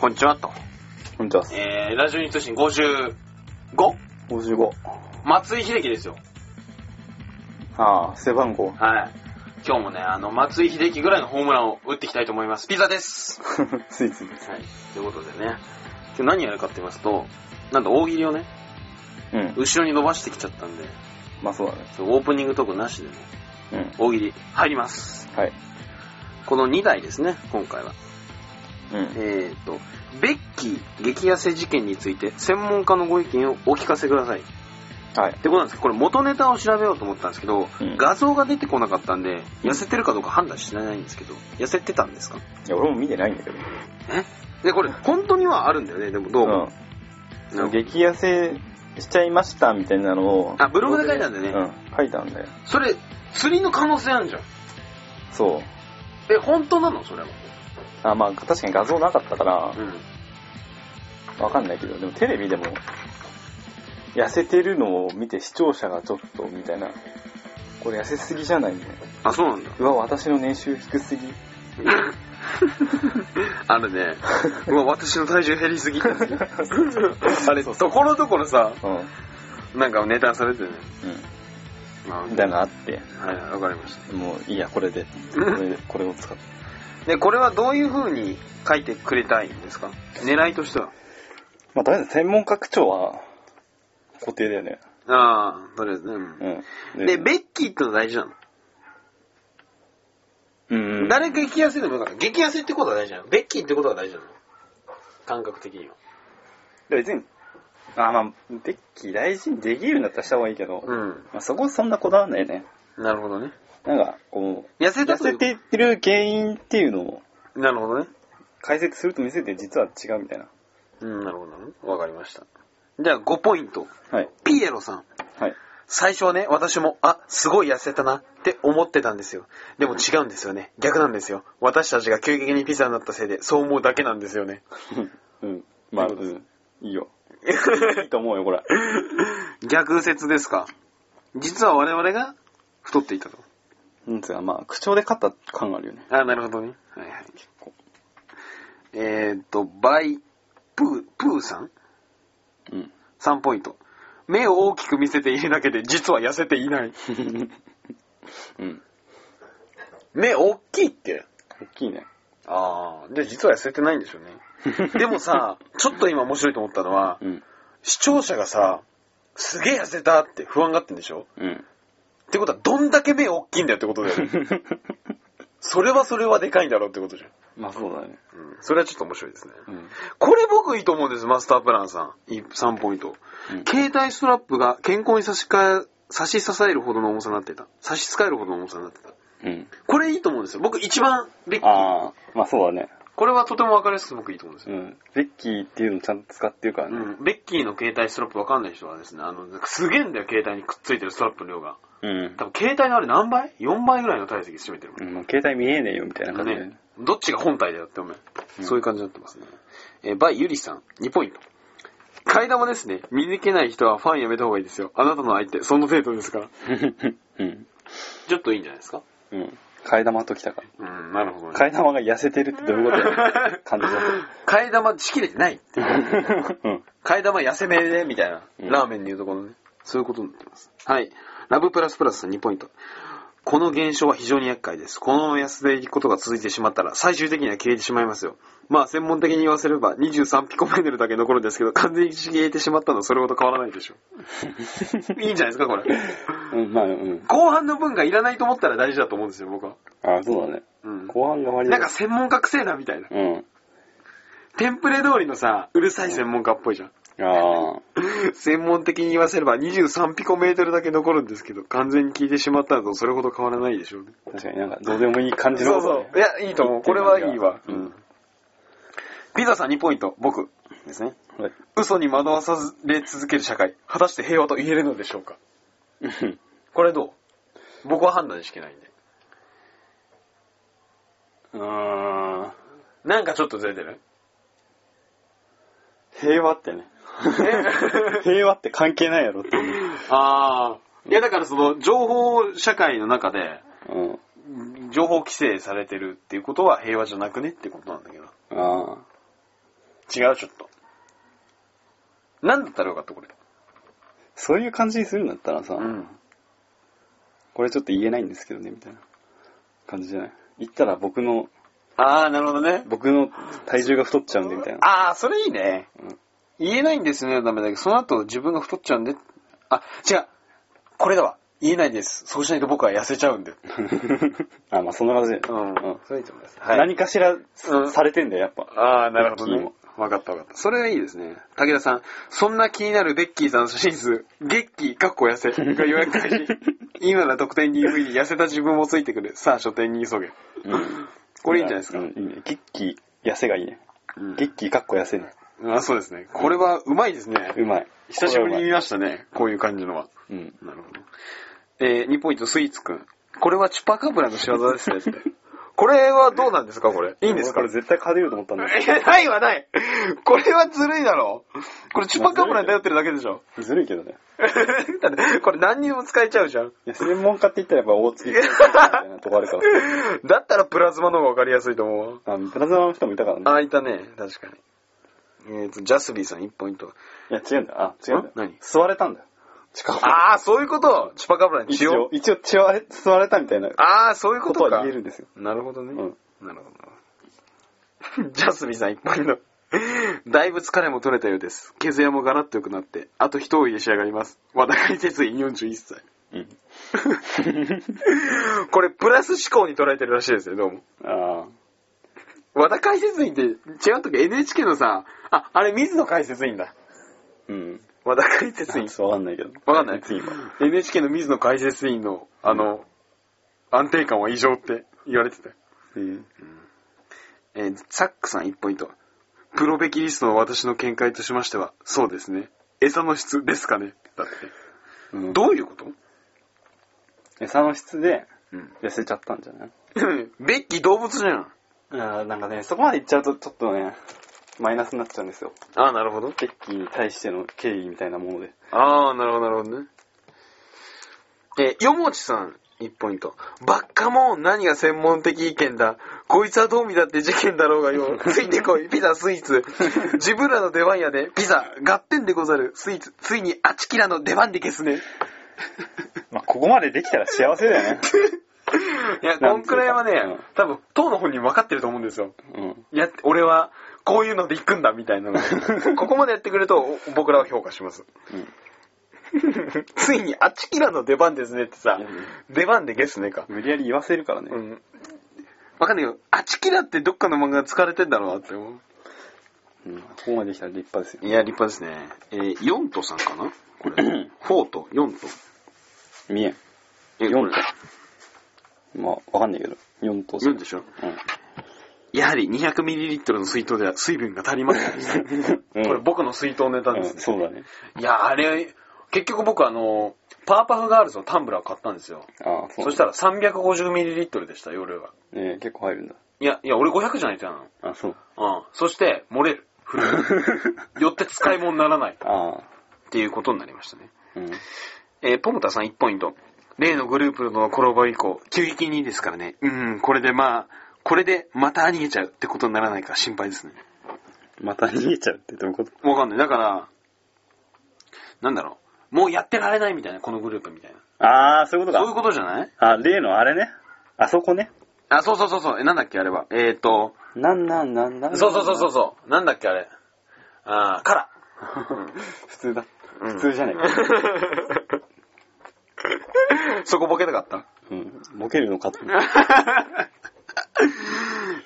こんにちはと。こんにちは。えー、ラジオニ通信 55? 55。松井秀喜ですよ。ああ、背番号。はい。今日もね、あの、松井秀喜ぐらいのホームランを打っていきたいと思います。ピザです。ついつい。はい。ということでね、今日何やるかって言いますと、なんと大喜利をね、うん。後ろに伸ばしてきちゃったんで、まあそうだね。オープニングトークなしでね、うん。大喜利入ります。はい。この2題ですね、今回は。うん。えーと、ベッキー激痩せ事件について専門家のご意見をお聞かせください。はい。ってことなんですけど、これ元ネタを調べようと思ったんですけど、うん画像が出てこなかったんで、痩せてるかどうか判断してないんですけど、痩せてたんですか？いや、俺も見てないんだけど。え？で、これ本当にはあるんだよね、でもどうも。うん。うん。激痩せしちゃいましたみたいなのを。あブログで書いたんだよねうん。書いたんだよ。それ、釣りの可能性あるじゃん。そう。え、本当なの？それは。あ、まあ確かに画像なかったから、うん。わかんないけど、でもテレビでも、痩せてるのを見て視聴者がちょっと、みたいな。これ痩せすぎじゃないみたいな。あ、そうなんだ。うわ、私の年収低すぎ。あるね。うわ、私の体重減りすぎ。あれ、ところどころさ、うん。なんかネタされてるね。まあうん。みたいなのあって、はい、わかりました。もういいや、これで。これで、これを使って。で、これはどういう風に書いてくれたいんですか？狙いとしては。まあ、とりあえず専門家口調は固定だよね。ああ、とりあえずね。うんうん。で、ベッキーってのは大事なの？うん。誰が激痩せでもよかった。激痩せってことは大事なの？ベッキーってことは大事なの？感覚的には。別に、あ、まあ、ベッキー大事にできるんだったらした方がいいけど、まうん。あ、そこそんなこだわんないね。なるほどね。なんか、こう、痩せた痩せていってる原因っていうのをなるほどね。解析すると見せて実は違うみたいな。うん、なるほどね。わかりました。じゃあ5ポイント。はい。ピエロさん。はい。最初はね、私も、あ、すごい痩せたなって思ってたんですよ。でも違うんですよね。逆なんですよ。私たちが急激にピザになったせいで、そう思うだけなんですよね。うん。まあ、うん。いいよ。いいと思うよ、これ。逆説ですか。実は我々が太っていたと。うん。つうか、まあ、口調で勝った感があるよね。あ、なるほどね。はいはい。結構えーっと、バイ、プー、プーさん。うん。?3 ポイント。目を大きく見せているだけで、実は痩せていない。うん。目大きいって。大きいね。ああ、で、実は痩せてないん。でしょうね。でもさ、ちょっと今面白いと思ったのは、うん。視聴者がさ、すげえ痩せたって不安がってん。でしょうん。ってことは、どんだけ目大きいんだよってことだよね。それはそれはでかいんだろうってことじゃん。まあ、そうだね。うん。それはちょっと面白いですね。うん。これ僕いいと思うんです、マスタープランさん。い3ポイント。うん携帯ストラップが健康に差し替え、差し支えるほどの重さになってた。差し支えるほどの重さになってた。うん。これいいと思うんですよ。僕一番ベッキー。ああ、まあそうだね。これはとてもわかりやすく僕いいと思うんですよ。うん。ベッキーっていうのちゃんと使ってるからね。うん。ベッキーの携帯ストラップわかんない人はですね、あの、すげえんだよ、携帯にくっついてるストラップの量が。うん。多分携帯のあれ何倍 ?4 倍ぐらいの体積占めてるもんうん、もう携帯見えねえよみたいな感じで。ね。どっちが本体だよって思う。うんそういう感じになってますね。えーバイユリさん、2ポイント。替え玉ですね。見抜けない人はファンやめた方がいいですよ。あなたの相手、その程度ですから。うん。ちょっといいんじゃないですか？うん。替え玉ときたかうん、なるほど。替え玉が痩せてるってどういうこと？や 感じだ替え玉しきれてないっていう。と。うん。替え玉痩せめで、みたいな。うんラーメンでいうところのね。そういうことになってます。はい。ラブプラスプラスさん2ポイント。この現象は非常に厄介です。このまま痩せていくことが続いてしまったら、最終的には消えてしまいますよ。まあ、専門的に言わせれば、23ピコメートルだけ残るんですけど、完全に消えてしまったのはそれほど変わらないでしょう。いいんじゃないですか、これ。うん、まあ、うん。後半の分がいらないと思ったら大事だと思うんですよ、僕は。ああ、そうだね。うん。後半が割なんか専門家くせえな、みたいな。うん。テンプレ通りのさ、うるさい専門家っぽいじゃん。ああ。専門的に言わせれば23ピコメートルだけ残るんですけど、完全に消えてしまったのとそれほど変わらないでしょうね。確かになんかどうでもいい感じの。そうそう。いや、いいと思う。これはいいわ。ううんん。ピザさん2ポイント、僕ですね。はい。嘘に惑わされ続ける社会、果たして平和と言えるのでしょうか？これどう？僕は判断しきないんで。うーん。なんかちょっとずれてる？平和ってね。平和って関係ないやろっていう。ああ。いやだからその情報社会の中でうん。情報規制されてるっていうことは平和じゃなくねってことなんだけど。ああ。違う、ちょっと。なんだったらよかった、これ。そういう感じにするんだったらさ、うん。これちょっと言えないんですけどね、みたいな感じじゃない？言ったら僕の、あー、なるほどね。僕の体重が太っちゃうんで、みたいな。あー、それいいね。うん言えないんですね、ダメだけど、その後自分が太っちゃうんで。あ、違う。これだわ。言えないです。そうしないと僕は痩せちゃうんで。あ、まあそんな感じで。うん。うんそれいいと思います。何かしらうんされてんだよ、やっぱ。ああ、なるほどね。わかったわかった。それがいいですね。武田さん、そんな気になるベッキーさんの写真数、月気、かっこ痩せが予約開始。今なら特典 DVD 痩せた自分もついてくる。さあ、書店に急げ。うん。これいいんじゃないですか。うん、いいね。ゲッキー、痩せがいいね。うんゲッキーかっこ痩せね。あそうですね。これはうまいですね。うまい。久しぶりに見ましたね。こういう感じのは。はうん。なるほど。えー、2ポイントスイーツくん。これはチュパカブラの仕業ですね。これはどうなんですかこれ？いいんですか？これ絶対勝てると思ったんだいや、ないはない。これはずるいだろ。これチュパカブラに頼ってるだけでしょ。ずるいけどね。だって、これ何にでも使えちゃうじゃん。いや、専門家って言ったらやっぱ大月みたいなとこあるから。だったらプラズマの方がわかりやすいと思うわ。あ、プラズマの人もいたからね。あ、いたね。確かに。えっ、と、ジャスビーさん1ポイント。いや、違うんだよ。あ、違うんだよ。何？吸われたんだよ。近くああ、そういうこと？チュパカブラに血を一応、。一応血を吸われたみたいなああ、そういうここととか。は言えるんですよ。なるほどね。うんなるほど。ジャスビーさん1ポイント。だいぶ疲れも取れたようです。毛艶もガラッと良くなって、あと一追いで仕上がります。和田海哲院41歳。うん。これ、プラス思考に捉えてるらしいですよ、どうも。あ和田解説員って違う時 NHK のさ、あ、あれ水野解説員だ。あ。うん。和田解説員。わかんないけど。わかんない次は。NHK の水野解説員の、あの、安定感は異常って言われてたよ。うん。えーサックさん1ポイント。プロベキリストの私の見解としましては、そうですね。餌の質ですかねだって。うんどういうこと？餌の質でうん。痩せちゃったんじゃない？ベッキー動物じゃん。あなんかね、そこまで言っちゃうとちょっとね、マイナスになっちゃうんですよ。ああ、なるほど。ベッキーに対しての敬意みたいなもので。ああ、なるほど、なるほどね。えー、よもちさん、1ポイント。バッカモン、何が専門的意見だ。こいつはどう見だって事件だろうがよ。ついてこい、ピザ、スイーツ。自分らの出番やで、ピザ、合点でござる。スイーツ、ついにあちきらの出番で消すね。まあ、ここまでできたら幸せだよね。いや、こんくらいはね、うん多分、当の本人分かってると思うんですよ。うん。や俺は、こういうので行くんだ、みたいなの。ここまでやってくれると、お僕らは評価します。うん。ついに、あちきらの出番ですねってさうん、出番でゲスねか。無理やり言わせるからね。うん。わかんないけど、あちきらってどっかの漫画使われてんだろうなって思う。うん。ここまでできたら立派ですよ。いや、立派ですね。えー、ヨントさんかな？これ。フォート、ヨント。見えん。え、ヨンこれト。まあ、わかんないけど。4とヨンでしょやはり 200ml の水筒では水分が足りませんでした。うん。これ僕の水筒ネタうん、です。そうだね。いや、あれ、結局僕あの、パーパフガールズのタンブラーを買ったんですよ。ああ、そうそしたら 350ml でした、夜は。ね結構入るんだ。いや、いや、俺500じゃないとやなの。あ、そう。うん。そして、漏れる。振る。よって使い物にならない。ああ。っていうことになりましたね。うん。えーポムタさん1ポイント。例のグループのコラボ以降、急激にいいですからね。うん、これでまあ、これでまた逃げちゃうってことにならないか心配ですね。また逃げちゃうってどういうこと？わかんない。だから、なんだろう。もうやってられないみたいな、このグループみたいな。ああ、そういうことか。そういうことじゃない？あ、例のあれね。あそこね。あ、そうそうそうそう。え、なんだっけあれは。えーと、なんなんなんなん？そうそうそうそうそう。なんだっけあれ。あー、カラ。普通だ。うん普通じゃねえか。そこボケたかった？うん。ボケるのかと。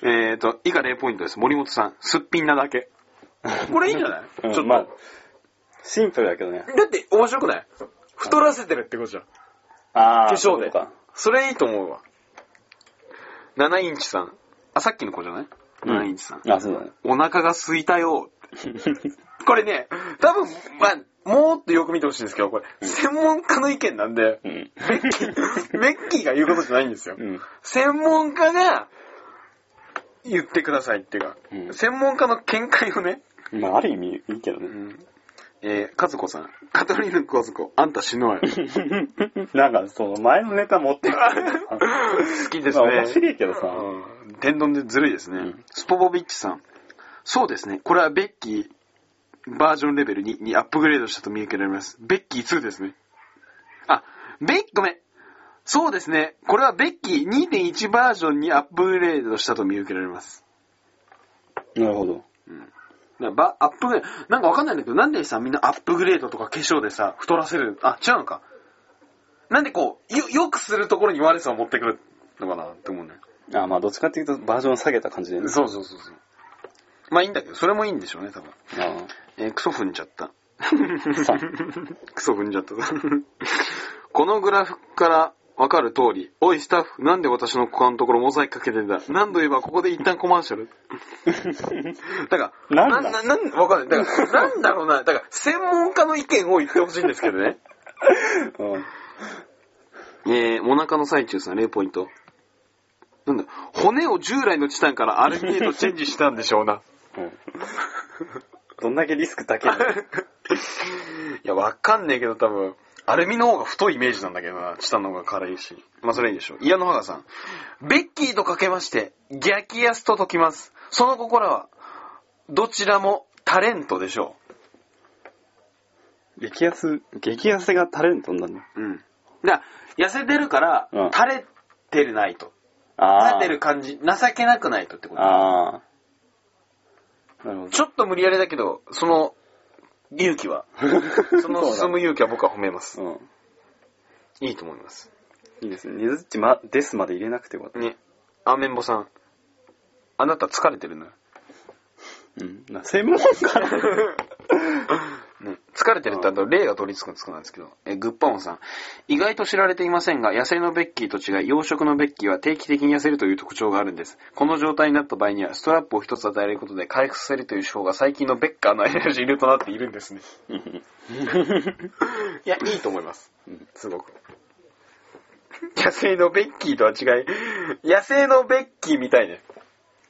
えーと、以下0ポイントです。森本さん、すっぴんなだけ。これいいんじゃない、うんちょっと、まあ、シンプルだけどね。だって面白くない？太らせてるってことじゃん。ああ。化粧でそういうことか。それいいと思うわ。7インチさん。あ、さっきの子じゃない、うん ?7 インチさん。あ、そうだね。お腹が空いたよ。これね、多分、まあ、もっとよく見てほしいんですけど、これ、専門家の意見なんで、うん。メッキー、メッキーが言うことじゃないんですよ。うん。専門家が言ってくださいっていうか、うん専門家の見解をね、まあ、ある意味いいけどね。うんえー、和子さん、カトリーヌ和子、あんた死ぬわよ。なんか、その前のネタ持ってる。好きですね。まあ面白いけどさ。うん天丼でずるいですね。うんスポボビッチさん。そうですね。これはベッキーバージョンレベル2にアップグレードしたと見受けられます。ベッキー2ですね。あ、ベッ、ごめん。そうですね。これはベッキー2.1バージョンにアップグレードしたと見受けられます。なるほど。なんかばアップグレード、なんかわかんないんだけど、なんでさ、みんなアップグレードとか化粧でさ、太らせる、あ、違うのか。なんでこう、よ、よくするところに悪さを持ってくるのかなって思うね。あ、まあどっちかっていうとバージョン下げた感じでね。そうそうそうそう。まあいいんだけど、それもいいんでしょうね、多分。あえークソ踏んじゃった。クソ踏んじゃった。このグラフからわかる通り、おいスタッフ、なんで私の股間のところモザイクかけてんだ何度言えばここで一旦コマーシャル？だから、なんだ？なんわかんない。だから、なんだろうな。だから、専門家の意見を言ってほしいんですけどね。うんえー、モナカの最中さん0ポイント。なんだ、骨を従来のチタンからアルミへとチェンジしたんでしょうな。うんどんだけリスク高いの？いや、わかんねえけど多分、アルミの方が太いイメージなんだけどな。チタンの方が軽いし。まあ、それいいでしょう。イヤノハガさん。ベッキーとかけまして、逆安と解きます。その心は、どちらもタレントでしょ激安、激安がタレントになるの？う。うん。だ痩せてるから、うん垂れてるないと。あ垂れてる感じ、情けなくないとってこと。ああ。ちょっと無理やりだけど、その、勇気は、その進む勇気は僕は褒めます。うん。いいと思います。いいですね。ニズッチま、ですまで入れなくてよかった。ね。アーメンボさん。あなた疲れてるのよ。うん。な専門家 ね、疲れてるってあと例が取り付くんですかなんですけど、えグッパオンさん。意外と知られていませんが、野生のベッキーと違い、養殖のベッキーは定期的に痩せるという特徴があるんです。この状態になった場合には、ストラップを一つ与えることで回復させるという手法が最近のベッカーの間の主流となっているんですね。いや、いいと思います。すごく。野生のベッキーとは違い、野生のベッキーみたいね。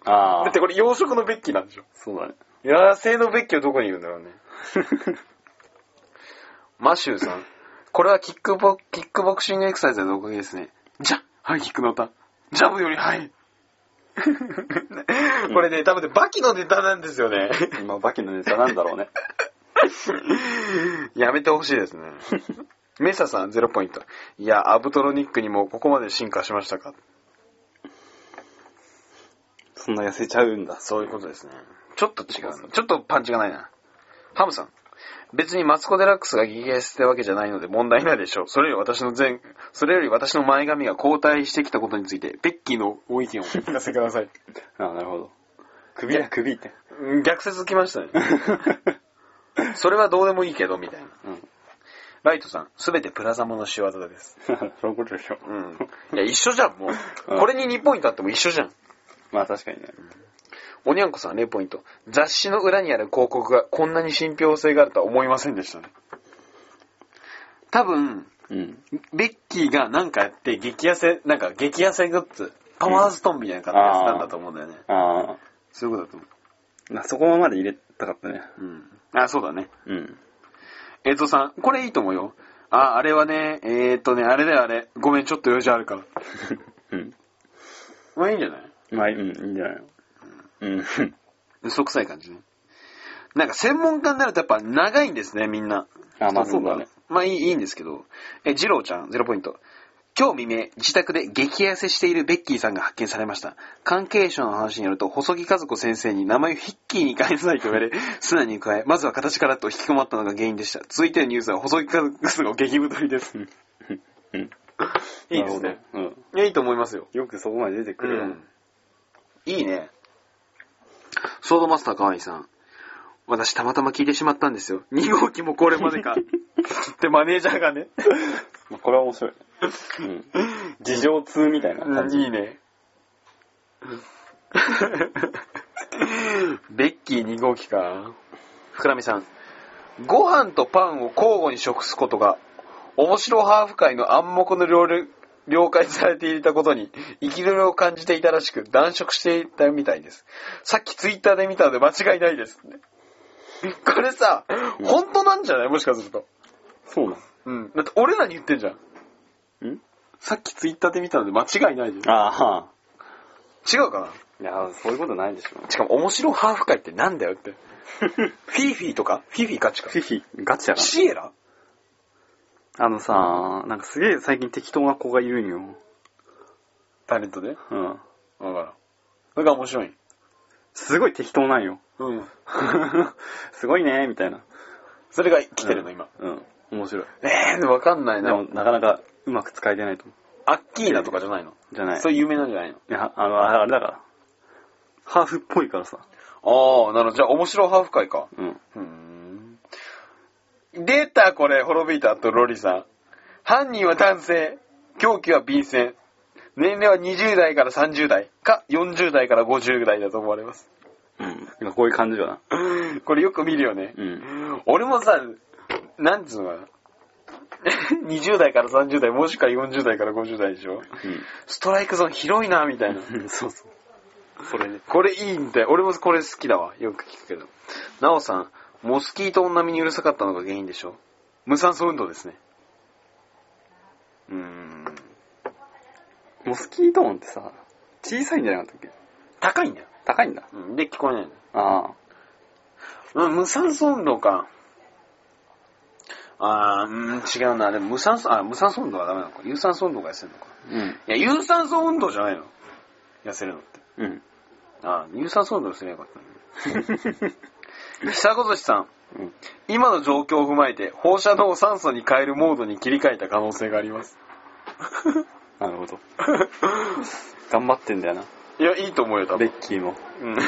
ああだって。これ養殖のベッキーなんでしょ。そうだね。野生のベッキーはどこにいるんだろうね。マシューさん。これはキックボキックボクシングエクサイズのおかげですね。じゃハイキックの歌。ジャブよりハイ。これね、多分ね、バキのネタなんですよね。今、バキのネタなんだろうね。やめてほしいですね。メサさん0ポイント。いや、アブトロニックにもここまで進化しましたかそんな痩せちゃうんだ。そういうことですね。ちょっと違うの。ちょっとパンチがないな。ハムさん。別にマツコ・デラックスが激痩せってわけじゃないので問題ないでしょう。それより私の前、それより私の前髪が後退してきたことについて、ベッキーのご意見をお聞かせください。あ あ、なるほど。首だ、首って。うん逆説きましたね。それはどうでもいいけど、みたいな。うん。ライトさん、すべてプラザモの仕業です。そういうことでしょ。うん。いや、一緒じゃん、もう。うんこれに2ポイントあっても一緒じゃん。まあ確かにね。おにゃんこさん0ポイント。雑誌の裏にある広告がこんなに信憑性があるとは思いませんでしたね。多分、うん。ベッキーがなんかやって激痩せ、なんか激痩せグッズ、パワーストーンみたいな感じでやったんだと思うんだよね。あそういうことだと思あ。まあそこまで入れたかったね。う。うん。あ、そうだね。うん。えーとさん、これいいと思うよ。あ、あれはね、えーとね、あれだよあれ。ごめん、ちょっと用事あるから。うん。まあいいんじゃない？まあ、うん、いいんじゃない？のうん。嘘くさい感じね。なんか専門家になるとやっぱ長いんですね、みんな。あまあそうだね。まあいいいいんですけど。え、ジローちゃん、0ポイント。今日未明、自宅で激痩せしているベッキーさんが発見されました。関係者の話によると、細木和子先生に名前をヒッキーに変えなさいと言われ、砂に加え、まずは形からと引き込まったのが原因でした。続いてのニュースは細木和子の激太りです。うん。いいですね。なるほど。いや、いいと思いますよ。うん。よくそこまで出てくるよ。うん。いいね。ソードマスターかわいさん。私たまたま聞いてしまったんですよ。2号機もこれまでか。ってマネージャーがね。まあこれは面白い。うん。事情通みたいな感じ。いいね。ベッキー2号機か。福浪さん。ご飯とパンを交互に食すことが、面白ハーフ界の暗黙の了了了解されていたことに、憤りを感じていたらしく、断食していたみたいです。さっきツイッターで見たので間違いないです。これさ、本当なんじゃない？もしかすると。そうなうん。だって俺らに言ってんじゃん。のん？さっきツイッターで見たので間違いないじゃん。ああ、は違うかな？いや、そういうことないでしょ。しかも面白ハーフ会ってなんだよって。フィーフィーとか？フィーフィーガチか？フ。ィフィ、ガチやな。シエラ？あのさ、なんかすげえ最近適当な子がいるんよ。タレントで？うん。わからん。それが面白い。すごい適当なんよ。うん。すごいねみたいな。それが来てるの、今。うん。面白い。えー、わかんないなでも。なかなかうまく使えてないと思アッキーナとかじゃないの？う。じゃない。そういう有名なんじゃないの？いや、あの、あれだから。ハーフっぽいからさ。ああ、なるほど。じゃあ面白ハーフ会か。うん。うーん。出たこれ、滅びたとロリさん。犯人は男性。凶器は便箋。年齢は20代から30代か40代から50代だと思われます。うん。今こういう感じよな。これよく見るよね。うん。俺もさ、なんつうのかな。20代から30代、もしくは40代から50代でしょ。ストライクゾーン広いな、みたいな。うん。そうそう。それね。これいいんだよ。俺もこれ好きだわ。よく聞くけど。なおさん、モスキート音並みにうるさかったのが原因でしょ？無酸素運動ですね。うーん。モスキート音ってさ、小さいんじゃなかったっけ？高いんだよ。高いんだ。うん。で、聞こえないんだよ。ああ。うん、無酸素運動か。あー、うん、違うな。でも無酸素、あ、無酸素運動はダメなのか。有酸素運動が痩せるのか。うん。いや、有酸素運動じゃないの。痩せるのって。うん。あー、有酸素運動すればよかったね。久子寿司さん。うん。今の状況を踏まえて放射能を酸素に変えるモードに切り替えた可能性があります。なるほど。頑張ってんだよな。いや、いいと思うよ、多ベ分。ッキーも。うん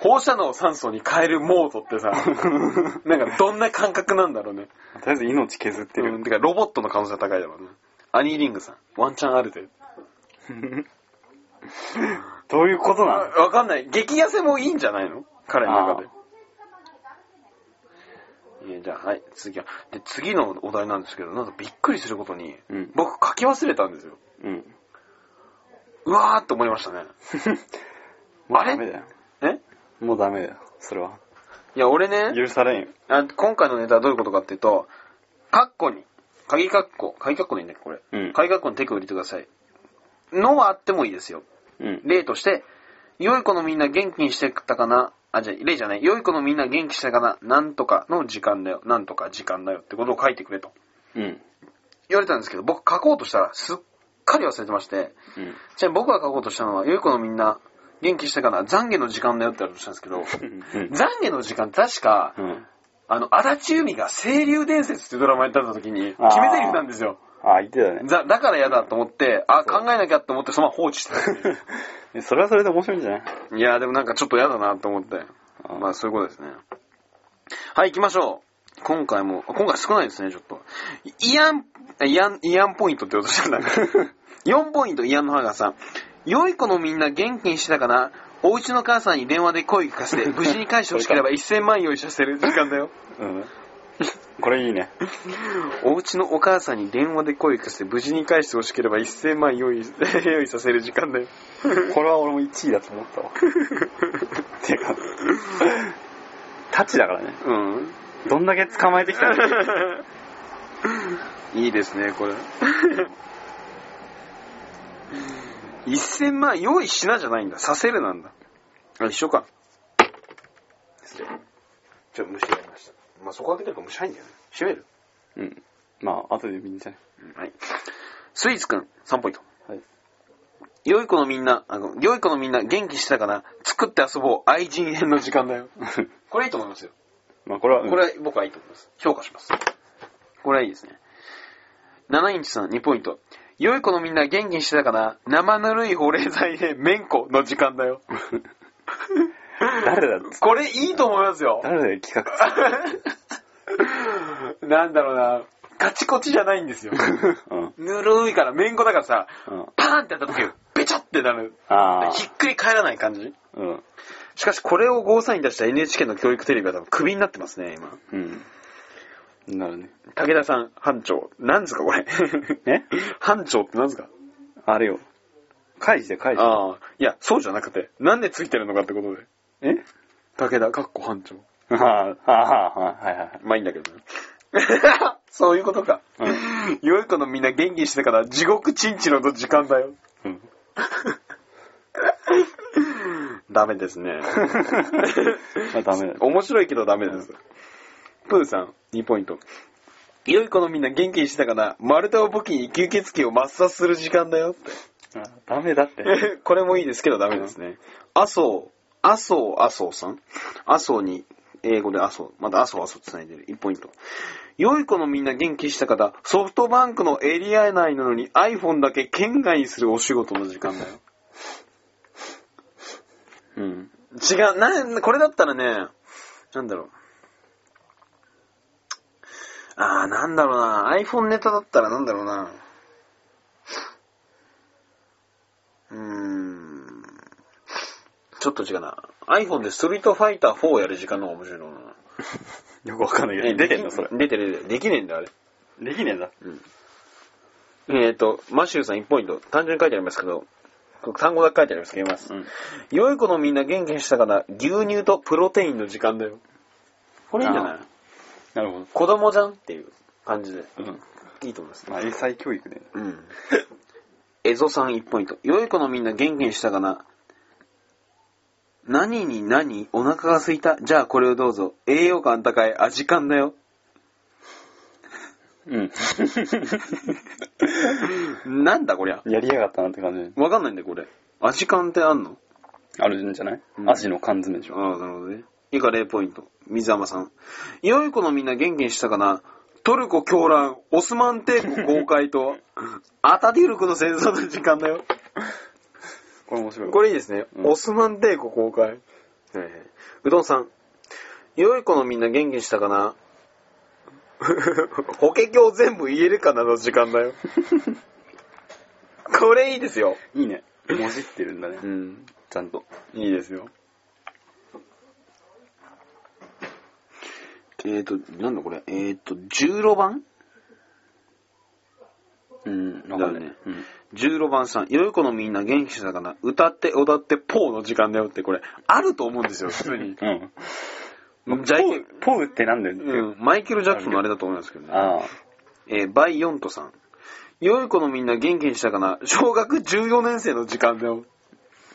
放射能を酸素に変えるモードってさ、なんかどんな感覚なんだろうね。とりあえず命削ってる。うん、てかロボットの可能性高いだろうね。アニーリングさん、ワンチャンあるで。どういうことなの？わかんない。激痩せもいいんじゃないの？彼の中で。いやじゃあ、はい、次は。で、次のお題なんですけど、なんかびっくりすることに、うん。僕書き忘れたんですよ。うん。うわーって思いましたね。あれダメだよ。え？もうダメだよ。それは。いや、俺ね、許されんよ。あ今回のネタはどういうことかっていうと、カッコに、鍵カッコ、鍵カッコでいいんだっけ、これ。うん。鍵カッコにテクを入れてください。のはあってもいいですよ。うん。例として、良い子のみんな元気にしてたかなあ、じゃあ、例じゃない。良い子のみんな元気してたかな？なんとかの時間だよ。なんとか時間だよってことを書いてくれと。うん。言われたんですけど、僕書こうとしたらすっかり忘れてまして、うん。じゃあ僕が書こうとしたのは、良い子のみんな元気してかな？懺悔の時間だよって言われとしたんですけど、うん。懺悔の時間って確か、うん。あの、足立由美が清流伝説っていうドラマやってた時に、決め台詞なんですよ。あ、言ってたね。だだから嫌だと思って、あ、考えなきゃと思ってそのまま放置してた。えそれはそれで面白いんじゃない？いや、でもなんかちょっと嫌だなと思って。あーまあそういうことですね。はい、行きましょう。今回も、今回少ないですね、ちょっと。イアン、イアン、イアンポイントって言おうとしたんだ。4ポイント、イアンのハガさん。良い子のみんな元気にしてたかな？お家の母さんに電話で声聞かせて、無事に返してほしければ1000万用意させる時間だよ。うん。これいいね。お家のお母さんに電話で声聞かせて、無事に返してほしければ1000万用意、用意させる時間だよ。これは俺も1位だと思ったわ。てか、タチだからね。うん。どんだけ捕まえてきたの？いいですね、これ。1000万用意しなじゃないんだ。させるなんだ。あ、一緒か。失礼。ちょ、虫やりました。まあ、そこ開けてるから虫入んだよね。閉めるうん。まあ、後で見んじゃね。はい。スイーツくん、3ポイント。はい。良い子のみんな、あの、良い子のみんな元気してたかな？作って遊ぼう愛人編の時間だよ。これいいと思いますよ。まあ、これは、うんこれは僕はいいと思います。評価します。これはいいですね。7インチさん2ポイント。良い子のみんな元気にしてたかな？生ぬるい保冷剤でめんこの時間だよ。誰だ？これいいと思いますよ。誰で企 なんだろうな。カチコチじゃないんですよ。画うん。ぬるいから、めんこだからさ、うん。パーンってやった時、ベチャってなる。あひっくり返らない感じあ。うん。しかしこれをゴーサイン出した NHK の教育テレビは多分クビになってますね、今。うん。なるね。武田さん、班長。なんですか、これ？え？班長ってなんですか？あれよ。開示で開示。ああ。いや、そうじゃなくて、なんでついてるのかってことで。え？武田、かっこ班長。ああ、ああ、はいはいはい。まあいいんだけどね。そういうことか。うん。良い子のみんな元気にしてから地獄チンチロの時間だよ。うん。ダメですね。まあダメだよ。面白いけどダメです。プーさん、2ポイント。良い子のみんな元気にしたかな丸太を武器に吸血鬼を抹殺する時間だよって。あダメだって。これもいいですけどダメですね。麻生、麻生麻生さん？麻生に、英語で麻生、また麻生麻生つないでる。1ポイント。良い子のみんな元気した方、ソフトバンクのエリア内なのに iPhone だけ県外にするお仕事の時間だよ。うん。違う、な、これだったらね、なんだろう。あー、なんだろうな。iPhone ネタだったらなんだろうな。うーん。ちょっと違うな。iPhone でストリートファイター4やる時間の方が面白いのかな。よくわかんないけど。出てんの？それ。出てる出てる。できねえんだよ、あれ。できねえんだ？えっ、ー、と、マシューさん1ポイント。単純に書いてありますけど、単語だけ書いてありますけど、読みます。うん。良い子のみんな元気にしたかな牛乳とプロテインの時間だよ。これいいんじゃない？なるほど。子供じゃん？っていう感じで。うん。いいと思います。まあ、英才教育で。うん。エゾさん1ポイント。良い子のみんな元気にしたかな？何に何？お腹が空いた？じゃあこれをどうぞ。栄養感高い味感だよ。うん。なんだこりゃ。やりやがったなって感じ。わかんないんだよこれ。味感ってあんの？あるんじゃない？うんアジの缶詰でしょ。ああ、なるほどね。以下0ポイント。水山さん。良い子のみんな元気にしたかな？トルコ狂乱、オスマン帝国崩壊と、アタデュルクの戦争の時間だよ。これ面白い。これいいですね。うんオスマン帝国崩壊。はいはいうどんさん。良い子のみんな元気にしたかな？法華経全部言えるかなの時間だよ。これいいですよ。いいね。もじってるんだね。うん。ちゃんと。いいですよ。えーと、なんだこれ？えーと、16番？うん。わかんない。だよねうん。16番さん。良い子のみんな元気したかな？歌って踊ってポーの時間だよってこれ、あると思うんですよ、普通に。うん。ジャイポーってなんだよ。うん、マイケル・ジャクソンのあれだと思いますけどね。ああ。えーバイヨントさん。良い子のみんな元気にしたかな？小学14年生の時間だよ。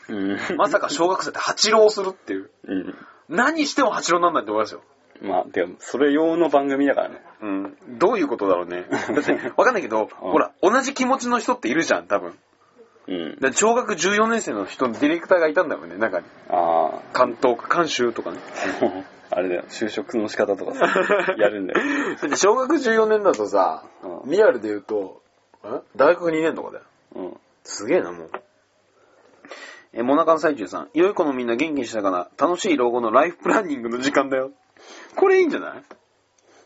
うん。まさか小学生って八郎するっていう。うん。何しても八郎なんないと思いますよ。まあ、てか、それ用の番組だからね。うん。どういうことだろうね。だって、わかんないけど、ほら、同じ気持ちの人っているじゃん、多分。うん。小学14年生の人のディレクターがいたんだよね、中に。あ関東か、監修とかね。あ。あれだよ、就職の仕方とかさ、やるんだよ。だって小学14年だとさ、うんリアルで言うと、ん大学2年とかだよ。うん。すげえな、もう。え、モナカン最中さん。良い子のみんな元気にしたかな？楽しい老後のライフプランニングの時間だよ。これいいんじゃない、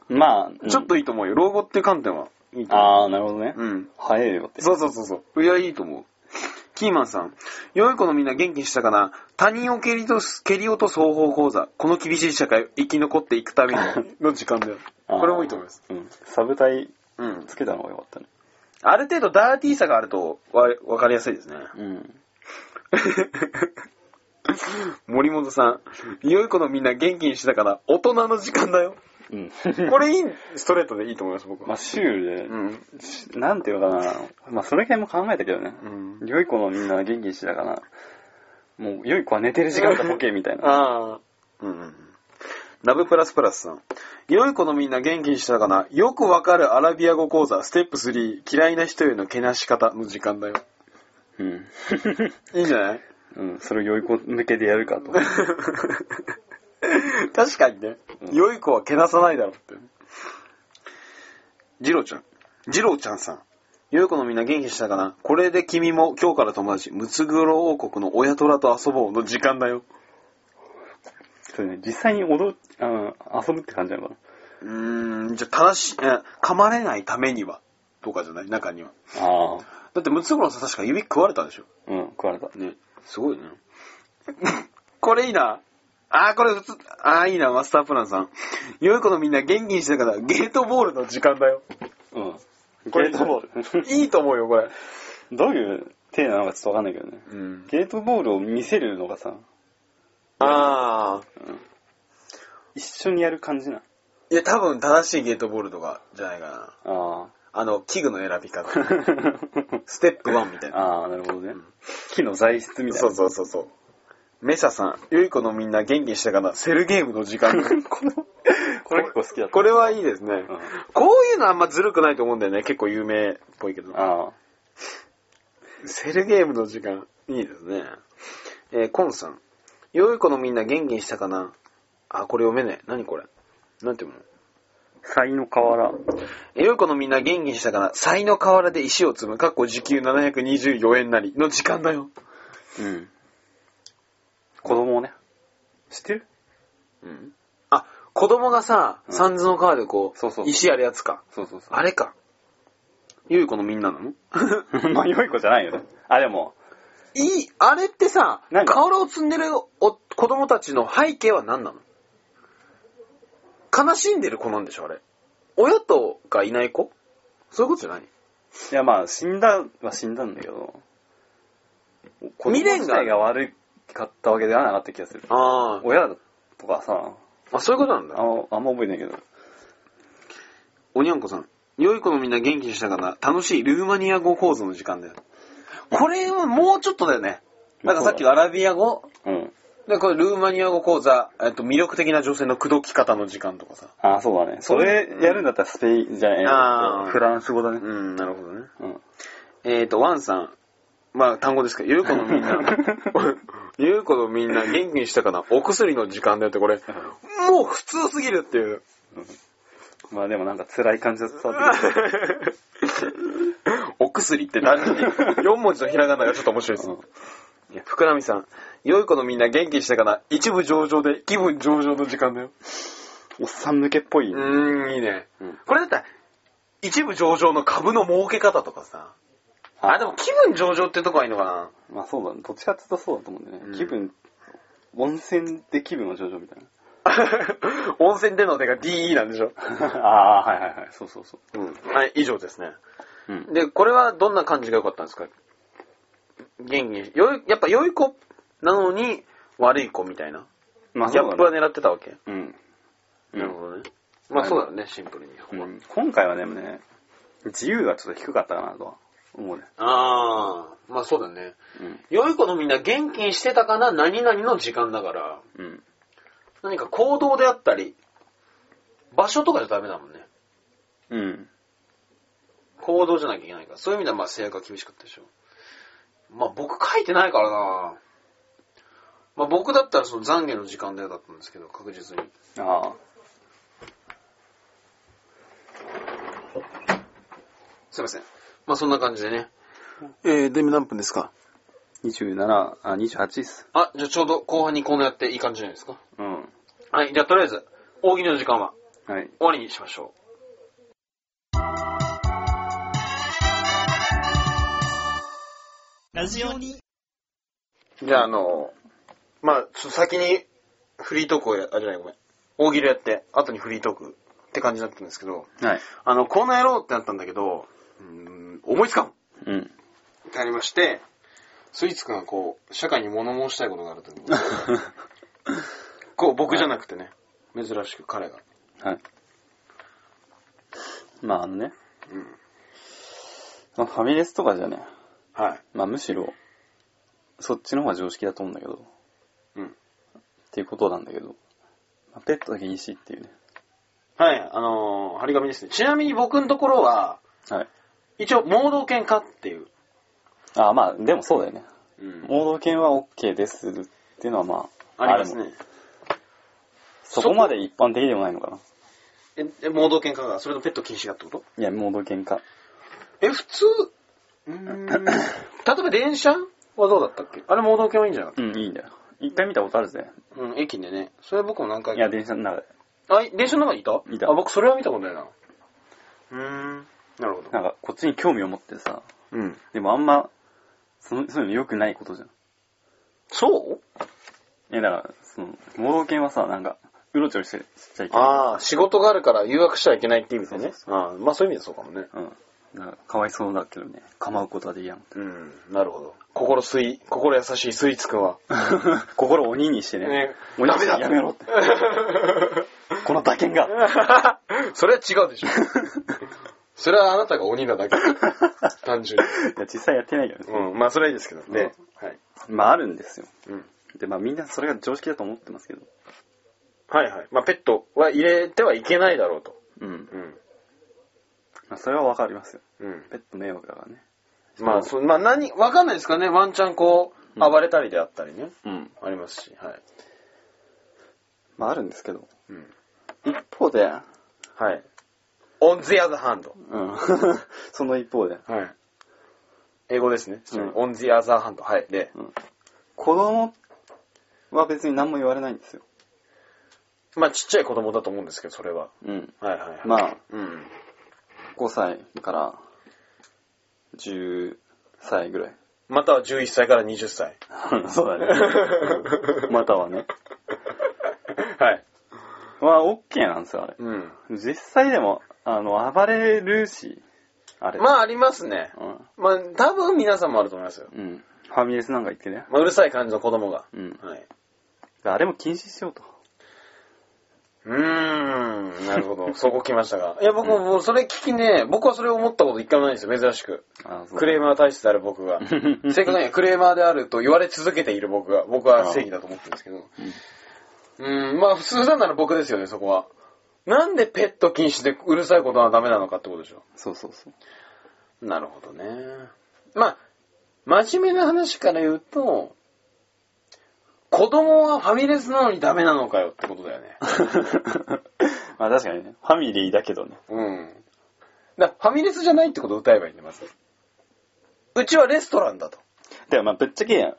まあ、うんちょっといいと思うよ。老後っていう観点はいいと思う。ああ、なるほどね。うん。早いよって。そうそうそうそう。いや、いいと思う。キーマンさん。良い子のみんな元気にしたかな？他人を蹴り落とす、蹴り落とす方法講座。この厳しい社会を生き残っていくためにの 時間だよ。あーこれもいいと思います。。うん。サブタイうん。つけたのがよかったね。ある程度ダーティーさがあるとわわかりやすいですね。うん。森本さん。良い子のみんな元気にしたかな大人の時間だよ。うん。これいい、ストレートでいいと思います、僕は。まあ、シュールで、うん。しなんていうのかな。まあ、それ系も考えたけどね。うん。良い子のみんな元気にしてたかな。もう、良い子は寝てる時間だボケみたいな。ああ。うん。ラブプラスプラスさん。良い子のみんな元気にしたかなよくわかるアラビア語講座、ステップ3、嫌いな人へのけなし方の時間だよ。うん。いいんじゃない？うん。それを良い子向けでやるかと。確かにね。良い子はけなさないだろうって。ジローちゃん。ジローちゃんさん。良い子のみんな元気にしたかな？これで君も今日から友達、ムツゴロウ王国の親虎と遊ぼうの時間だよ。それね、実際に踊っ、あの遊ぶって感じなのかうーん、じゃあ正しい、え噛まれないためには、とかじゃない？中には。な。ああ。だってムツゴロウさん確か指食われたでしょうん、食われた。ね。すごいね。これいいな。あー、これ普通、あーいいな、マスタープランさん。良い子のみんな元気にしてるから、ゲートボールの時間だよ。うん。これゲートボール。いいと思うよ、これ。どういう体なのかちょっとわかんないけどね。うん。ゲートボールを見せるのがさ、あー。一緒にやる感じな。いや、多分正しいゲートボールとかじゃないかな。ああの、器具の選び方。あ。ステップ1みたいな。ああ、なるほどね。木の材質みたいな。そうそうそうそう。メサさん、ゆい子のみんな元気にしたかな？セルゲームの時間。この、これ結構好きだった。これはいいですね。うんこういうのあんまずるくないと思うんだよね。結構有名っぽいけど。ああ。セルゲームの時間、いいですね。えーコンさん。良い子のみんな元気にしたかな？あ、これ読めねえ。何これ？なんていうの？才の河原。えー良い子のみんな元気にしたかな？才の河原で石を積む。かっこ時給724円なりの時間だよ。うん。子供をね。知ってる？うん。あ、子供がさ、うん三途の川でこう、そうそう石やるやつか。そうそうそう。あれか。良い子のみんななの？まあ、良い子じゃないよね。あ、でも、いい、あれってさ、なんか瓦を積んでるお子供たちの背景は何なの？悲しんでる子なんでしょ、あれ。親とがいない子？そういうことじゃない？いやまあ、死んだは死んだんだけど、未練がが悪かったわけではなかった気がする。あ親とかさ、あ。あ、そういうことなんだ。あのあんま覚えてないけど。おにゃんこさん。良い子のみんな元気にしたかな楽しいルーマニア語講座の時間だよ。これはもうちょっとだよね。なんかさっきのアラビア語？うん。で、これルーマニア語講座、えっと、魅力的な女性の口説き方の時間とかさ。ああ、そうだね。それやるんだったらスペインじゃないあーフランス語だね。うん、なるほどね。うん。えっ、と、ワンさん。まあ、単語ですけど、ゆうこのみんな、ゆうこのみんな元気にしたかな？お薬の時間だよって、これ、もう普通すぎるっていう。まあでもなんか辛い感じだったわって お薬って何？4文字のひらがながちょっと面白いです。うんいや福波さん。良い子のみんな元気にしたかな？一部上々で気分上々の時間だよ。おっさん向けっぽい。うーん、いいね。うんこれだったら、一部上々の株の儲け方とかさ。あ、でも気分上々ってとこはいいのかな？まあそうだね。どっちかっていうとそうだと思うんだよね。うん気分、温泉で気分は上々みたい 温泉での手が DE なんでしょ？な。ああ、はいはいはい。そうそうそうん。はい、以上ですね。う。うん。で、これはどんな感じが良かったんですか？元気に。よい、やっぱ良い子なのに悪い子みたいな。まあギャップはね。狙ってたわけ。うん。なるほどね。まあそうだよね、シンプルに。うん今回はでもね、自由がちょっと低かったかなとは思うね。ああ、まあそうだね。うん。良い子のみんな元気にしてたかな何々の時間だから、うん。何か行動であったり、場所とかじゃダメだもんね。うん。行動じゃなきゃいけないから。そういう意味ではまあ制約が厳しかったでしょ。まあ僕書いてないからなまあ僕だったらその懺悔の時間でだったんですけど、確実に。ああ。すいません。まあそんな感じでね。えー、で、何分ですか？27、あ、28っす。あ、じゃあちょうど後半にこうやっていい感じじゃないですか。うん。はい、じゃあとりあえず、大喜利の時間ははい。終わりにしましょラジオに。う。じゃああの、まあちょっと先にフリートークをや、あ、じゃないごめん。大喜利やって、後にフリートークって感じになったんですけど、はい。あの、この野郎ってなったんだけど、うーん、思いつかんうん。ってありまして、スイーツくんがこう、社会に物申したいことがあるということで こう、僕じゃなくてね、珍しく彼が。はい。まああのね、うん。まあ、ファミレスとかじゃね、はい。まあむしろ、そっちの方が常識だと思うんだけど、うん。っていうことなんだけど、まあ、ペットだけいいしっていうね。はい、あのー、張り紙ですね。ちなみに僕のところは、はい。一応、盲導犬かっていう。あまあ、でもそうだよね。うん盲導犬は OK ですっていうのはまあ、ありますね。そこまで一般的でもないのかな。え、え盲導犬かが、それとペット禁止だってこと？いや、盲導犬か。え、普通、うーん、例えば電車はどうだったっけ？あれ盲導犬はいいんじゃなかっうん、いいんだよ。一回見たことあるぜ。たうん、駅でね。それは僕も何回か。いや、電車の中で。あ、電車の中にいた？いたあ、僕それは見たことないな。うーん。なるほど。なんか、こっちに興味を持ってさ、うん。でもあんま、そのそういうの良くないことじゃん。そう？いや、だから、その、盲導犬はさ、なんか、うろちょろしちゃいけない。ああ、仕事があるから誘惑しちゃいけないって意味でね。そうああまあそういう意味でそうかもね。うん。か、かわいそうだけどね、構うことはできやん。うん、なるほど。心スイ、心優しいスイーツくんは。心を鬼にしてね、ね鬼にダメだやめろって。この馬券が。それは違うでしょ。それはあなたが鬼なだけ。単純に。いや、実際やってないけどね。うん、まあそれはいいですけど。で、はい。まあ、あるんですよ。うん。で、まあみんなそれが常識だと思ってますけど。はいはい。まあ、ペットは入れてはいけないだろうと。うん。うん。まあそれはわかりますよ。うん。ペット迷惑だからね。まあ、そまあ、何、わかんないですかね。ワンチャンこう、うん暴れたりであったりね。うん。ありますし。はい。まああるんですけど。うん。一方で、はい。on the other hand. うん。その一方で、はい。英語ですね。うん on the other hand. はい。で、子供は別に何も言われないんですよ。まあ、ちっちゃい子供だと思うんですけど、それは。うん。はいはいはい。まあ、うん。5歳から10歳ぐらい。または11歳から20歳。そうだね。う んまたはね。はい。は、OK なんですよ、あれ。うん。実際でも、あの、暴れるし、あれ。まあ、ありますね。うん。まあ、多分皆さんもあると思いますよ。うん。ファミレスなんか行ってね。まあ、うるさい感じの子供が。うん。はい。あれも禁止しようと。うーん、なるほど。そこ来ましたが。いや、僕ももうそれ聞きね、僕はそれを思ったこと一回もないんですよ、珍しく。クレーマー体質である僕が。正確にはクレーマーであると言われ続けている僕が、僕は正義だと思ってるんですけど。うん、まあ普通なら僕ですよね、そこは。なんでペット禁止でうるさいことはダメなのかってことでしょ。そうそうそう。なるほどね。まあ、真面目な話から言うと、子供はファミレスなのにダメなのかよってことだよね。まあ確かにね、ファミリーだけどね。うん。だファミレスじゃないってことを歌えばいいんだ、まず。うちはレストランだと。でもまあぶっちゃけ、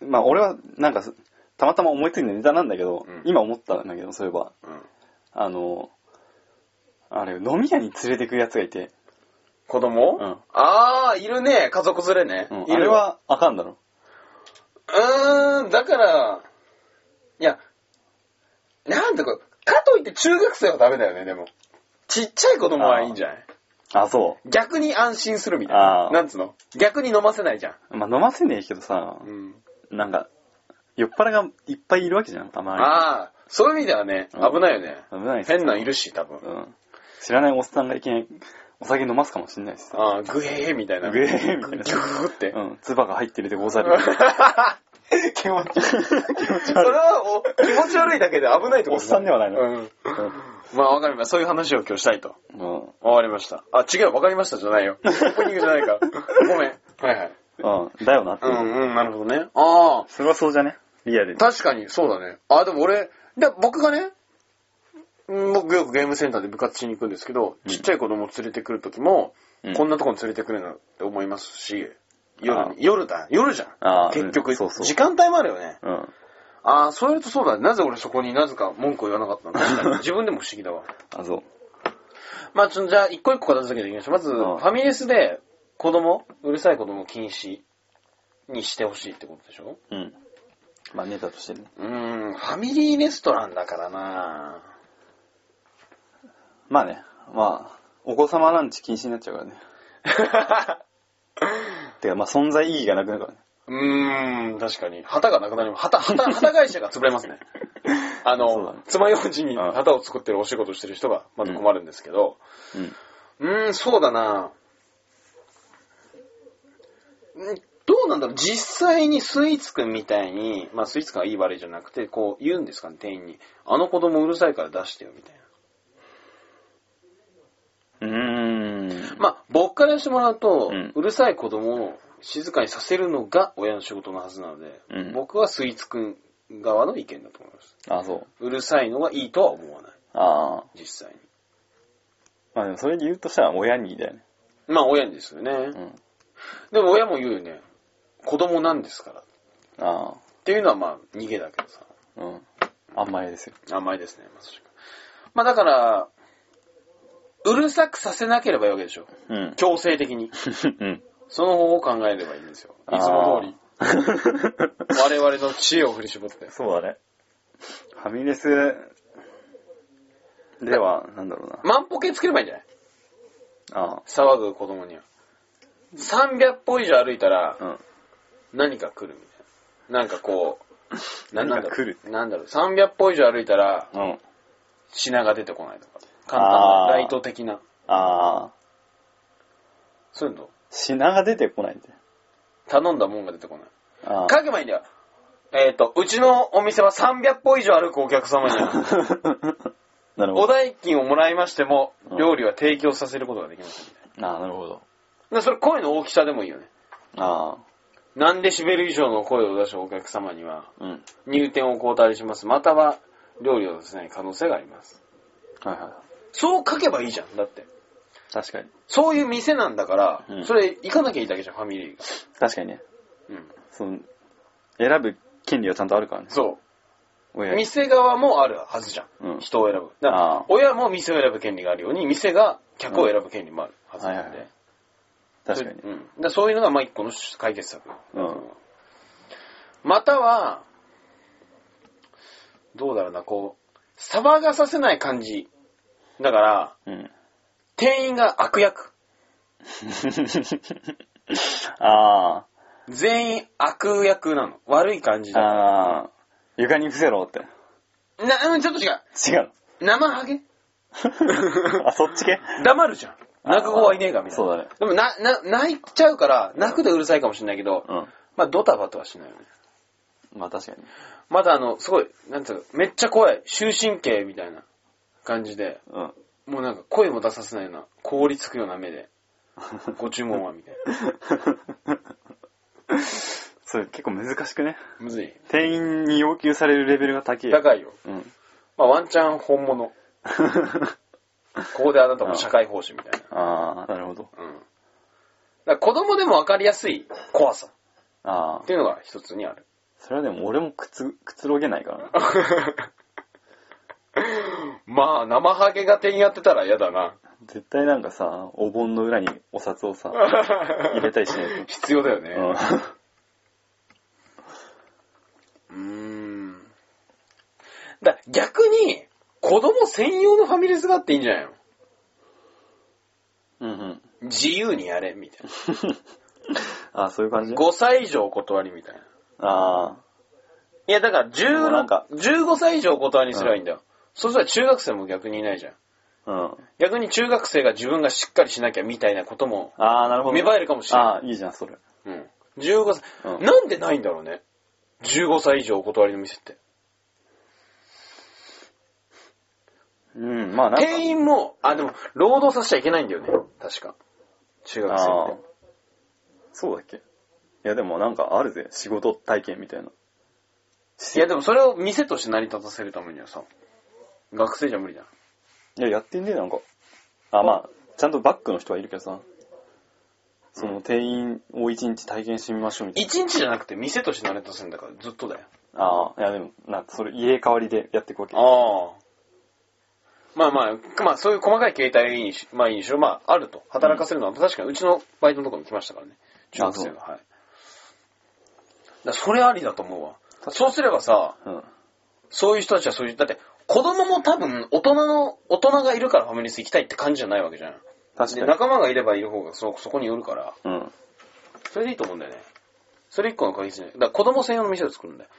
まあ俺はなんかす、たまたま思いついたネタなんだけど、うん今思ったんだけど、そういえば、うん。あの、あれ、飲み屋に連れてくやつがいて、子供、うんああ、いるね。家族連れね。うん、いるあれはあかんだろ。うーん、だから、いや、なんだか、かといって中学生はダメだよね、でも。ちっちゃい子供はいいんじゃない？あ、そ逆に安心するみたいななんつうの？逆に飲ませないじゃん。う。まあ飲ませねえけどさ、うん。なんか、酔っ払がいっぱいいるわけじゃん、たまに。ああ、そういう意味ではね、うん危ないよね。危ない変なんいるし、多分。うん。知らないおっさんがいきなりお酒飲ますかもしんないしさ。ああ、グヘーみたいな。グヘーみたいなギューって。うん。唾が入ってるでござる。気持ち悪い。それはお気持ち悪いだけで危ないってことおっさんではないのうん。まあわかります。そういう話を今日したいと。うん。わかりました。あ、違う、わかりましたじゃないよ。オープニングじゃないから。ごめん。はいはい。うん。だよなって。うんうん、なるほどね。ああ、それはそうじゃね？リアルに。確かにそうだね。あ、でも俺、で僕がね、うん僕よくゲームセンターで部活しに行くんですけど、うんちっちゃい子供連れてくるときも、うんこんなとこに連れてくるなって思いますし、夜あに、夜だ、夜じゃん。ああ結局、うんそうそう時間帯もあるよね。うん。ああ、そうやるとそうだね。なぜ俺そこになぜか文句を言わなかったの確かに 自分でも不思議だわ。あ、そう。まあ、ちょじゃあ、一個一個片付けていきましょう。まず、フんァミレスで子供、うるさい子供禁止にしてほしいってことでしょ？うん。まあネタとしてね。うーん、ファミリーレストランだからなまあね。まあ、お子様ランチ禁止になっちゃうからね。てか、まあ存在意義がなくなるからね。うーん、確かに。旗がなくなります。旗、旗、旗会社が潰れますね。あのそうだね、爪楊枝に旗を作ってるお仕事してる人がまず困るんですけど、うん。うーん、そうだなうんどうなんだろう実際にスイーツくんみたいに、まあスイーツくんがいい悪いじゃなくて、こう言うんですかね、店員に。あの子供うるさいから出してよ、みたいな。うーん。まあ、僕からしてもらうと、うんうるさい子供を静かにさせるのが親の仕事のはずなので、うん僕はスイーツくん側の意見だと思います。あ、そう。うるさいのがいいとは思わない、ああ。実際に。まあでもそれで言うとしたら親にだよね。まあ、親にですよね。うん。でも親も言うよね。子供なんですから。っあていうのはまあ、逃げだけどさ。あ。うん。甘えですよ。甘いですね、まさしく。まあだから、うるさくさせなければいいわけでしょ。うん。強制的に。うん。その方法を考えればいいんですよ。いつも通り。我々の知恵を振り絞って。そうだね。ファミレスでは、なんだろうな。万歩計つければいいんじゃない？あ騒ぐ子供には。300歩以上歩いたらあ。うん。何か来るみたいな。なんかこう、な何か来るなんだろうなんだろう。300歩以上歩いたらうん。品が出てこないとか。簡単あーなライト的な。ああ。そういうの品が出てこないんだよ。頼んだもんが出てこない。ああ。書けばいいんだよ。えっ、と、うちのお店は300歩以上歩くお客様には、お なるほど。代金をもらいましても、うん料理は提供させることができます。ああ、なるほど。でそれ声の大きさでもいいよね。あ何デシベル以上の声を出したお客様には、あ、うん。入店をお断りします。または、料理を出せない可能性があります。はいはい。そう書けばいいじゃん。だって。確かに。そういう店なんだから、うんそれ行かなきゃいいだけじゃん、ファミリーが。確かにね。うん。その、選ぶ権利はちゃんとあるからね。そう。親店側もあるはずじゃん。うん人を選ぶ。だから親も店を選ぶ権利があるように、店が客を選ぶ権利もあるはずなんで。はいはいはい確かにうん。だそういうのが、まあ一個の解決策。うん。または、どうだろうな、こう、騒がさせない感じ。だから、うん。店員が悪役。ああ。全員悪役なの。悪い感じだ。ああ。床に伏せろって。な、うん、ちょっと違う。違う。生ハゲ？あ、そっち系？黙るじゃん。泣く子はいねえかみたいな。そうだね。でもな、な、泣いちゃうから、泣くでうるさいかもしれないけど、うん。まあドタバタはしないよね。まあ確かに。まだあの、すごい、なんていうの、めっちゃ怖い、終身刑みたいな感じで、うん。もうなんか声も出させないような、凍りつくような目で、ご注文はみたいな。それ結構難しくね。むずい。店員に要求されるレベルが高い。高いよ。うん。まあワンチャン本物。ここであなたも社会奉仕みたいな。ああ、なるほど。うん。だから子供でも分かりやすい怖さああっ。ていうのが一つにある。それはでも俺もくつ、くつろげないからな。まあ、生ハゲが店員やってたら嫌だな。絶対なんかさ、お盆の裏にお札をさ、入れたりしない必要だよと。ね。うーん。だ逆に、子供専用のファミレスがあっていいんじゃないの？うん。うんうん。自由にやれ、みたいああ、そういう感じ？な。5歳以上お断りみたいな。ああ。いや、だからでもなんか16、15歳以上お断りすればいいんだよ。そしたら中学生も逆にいないじゃん。うん。逆に中学生が自分がしっかりしなきゃみたいなこともああ、なるほど。芽生えるかもしれない。ああ、いいじゃん、それ。うん。15歳、うんなんでないんだろうね。15歳以上お断りの店って。うん、まあなんか。店員も、あ、でも、労働させちゃいけないんだよね。確か。中学生っ。そうだっけ？いや、でもなんかあるぜ。仕事体験みたいな。て。いや、でもそれを店として成り立たせるためにはさ、学生じゃ無理だ。いや、やってんねなんか。あ、まあ、ちゃんとバックの人はいるけどさ。その店員を一日体験してみましょうみたい一日じゃなくて店として成り立たせるんだからずっとだよ。な。ああ、いやでも、な、それ入れ替わりでやっていくわけ。ああ。まあまあ、まあそういう細かい形態にし、まあいいにしろ、まああると。働かせるのは、確かにうちのバイトのところに来ましたからね。中学生が。はい。だからそれありだと思うわ。そうすればさ、うん。そういう人たちはそういう、だって子供も多分大人の、大人がいるからファミレス行きたいって感じじゃないわけじゃん。で、確かに。仲間がいればいる方がそ、そこによるから、うん。それでいいと思うんだよね。それ一個の解決ね。だから子供専用の店を作るんだよ。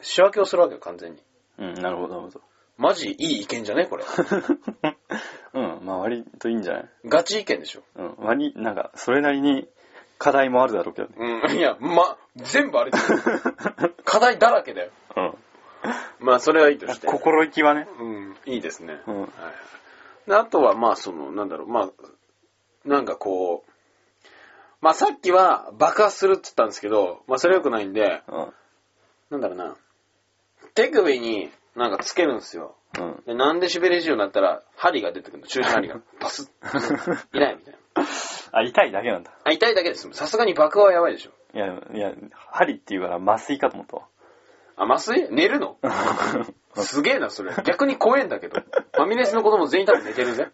仕分けをするわけよ、完全に。うん、なるほど、なるほど。マジいい意見じゃね？これ。うん、まあ割といいんじゃない？ガチ意見でしょ。うん、割、なんか、それなりに課題もあるだろうけどね。うん、いや、ま、全部あれだよ課題だらけだよ。うん。まあ、それはいいとして。心意気はね。うん、いいですね。うんはい。であとは、まあ、その、なんだろう、まあ、なんかこう、まあ、さっきは爆発するって言ったんですけど、まあ、それ良くないんで、うん。なんだろうな、手首になんかつけるんですよ。うん。で、なんでシベレジオになったら、針が出てくるの、注射針が。パスッ。いないみたいな。あ、痛いだけなんだ。あ、痛いだけです。さすがに爆破はやばいでしょ。いや、いや、針って言うから麻酔かと思ったわ。あ、麻酔？寝るの？すげえな、それ。逆に怖えんだけど。ファミレスの子供全員多分寝てるぜ。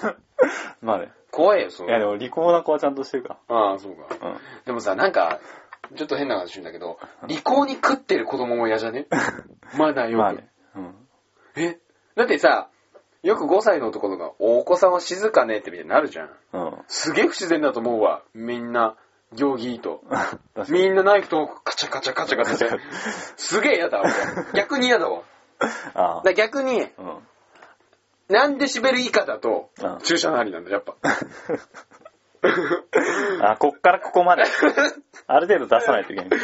まあね。怖いよ、そいや、でれ。も利口な子はちゃんとしてるかああ、そうか。ら。うん。でもさ、なんか、ちょっと変な話するんだけど、利口に食ってる子供も嫌じゃね？まだよく。まあね。うん。え？だってさ、よく5歳の男の子が、お子さんは静かねってみたいになるじゃん。うん。すげえ不自然だと思うわ。みんな、行儀いいと。みんなナイフとカチャカチャカチャカチャ。すげえ嫌だわ。俺逆に嫌だわ。あら逆に、あ。うん。何デシベル以下だとうん、注射の針なんだ、やっぱ。あ、こっからここまで。ある程度出さないといけない。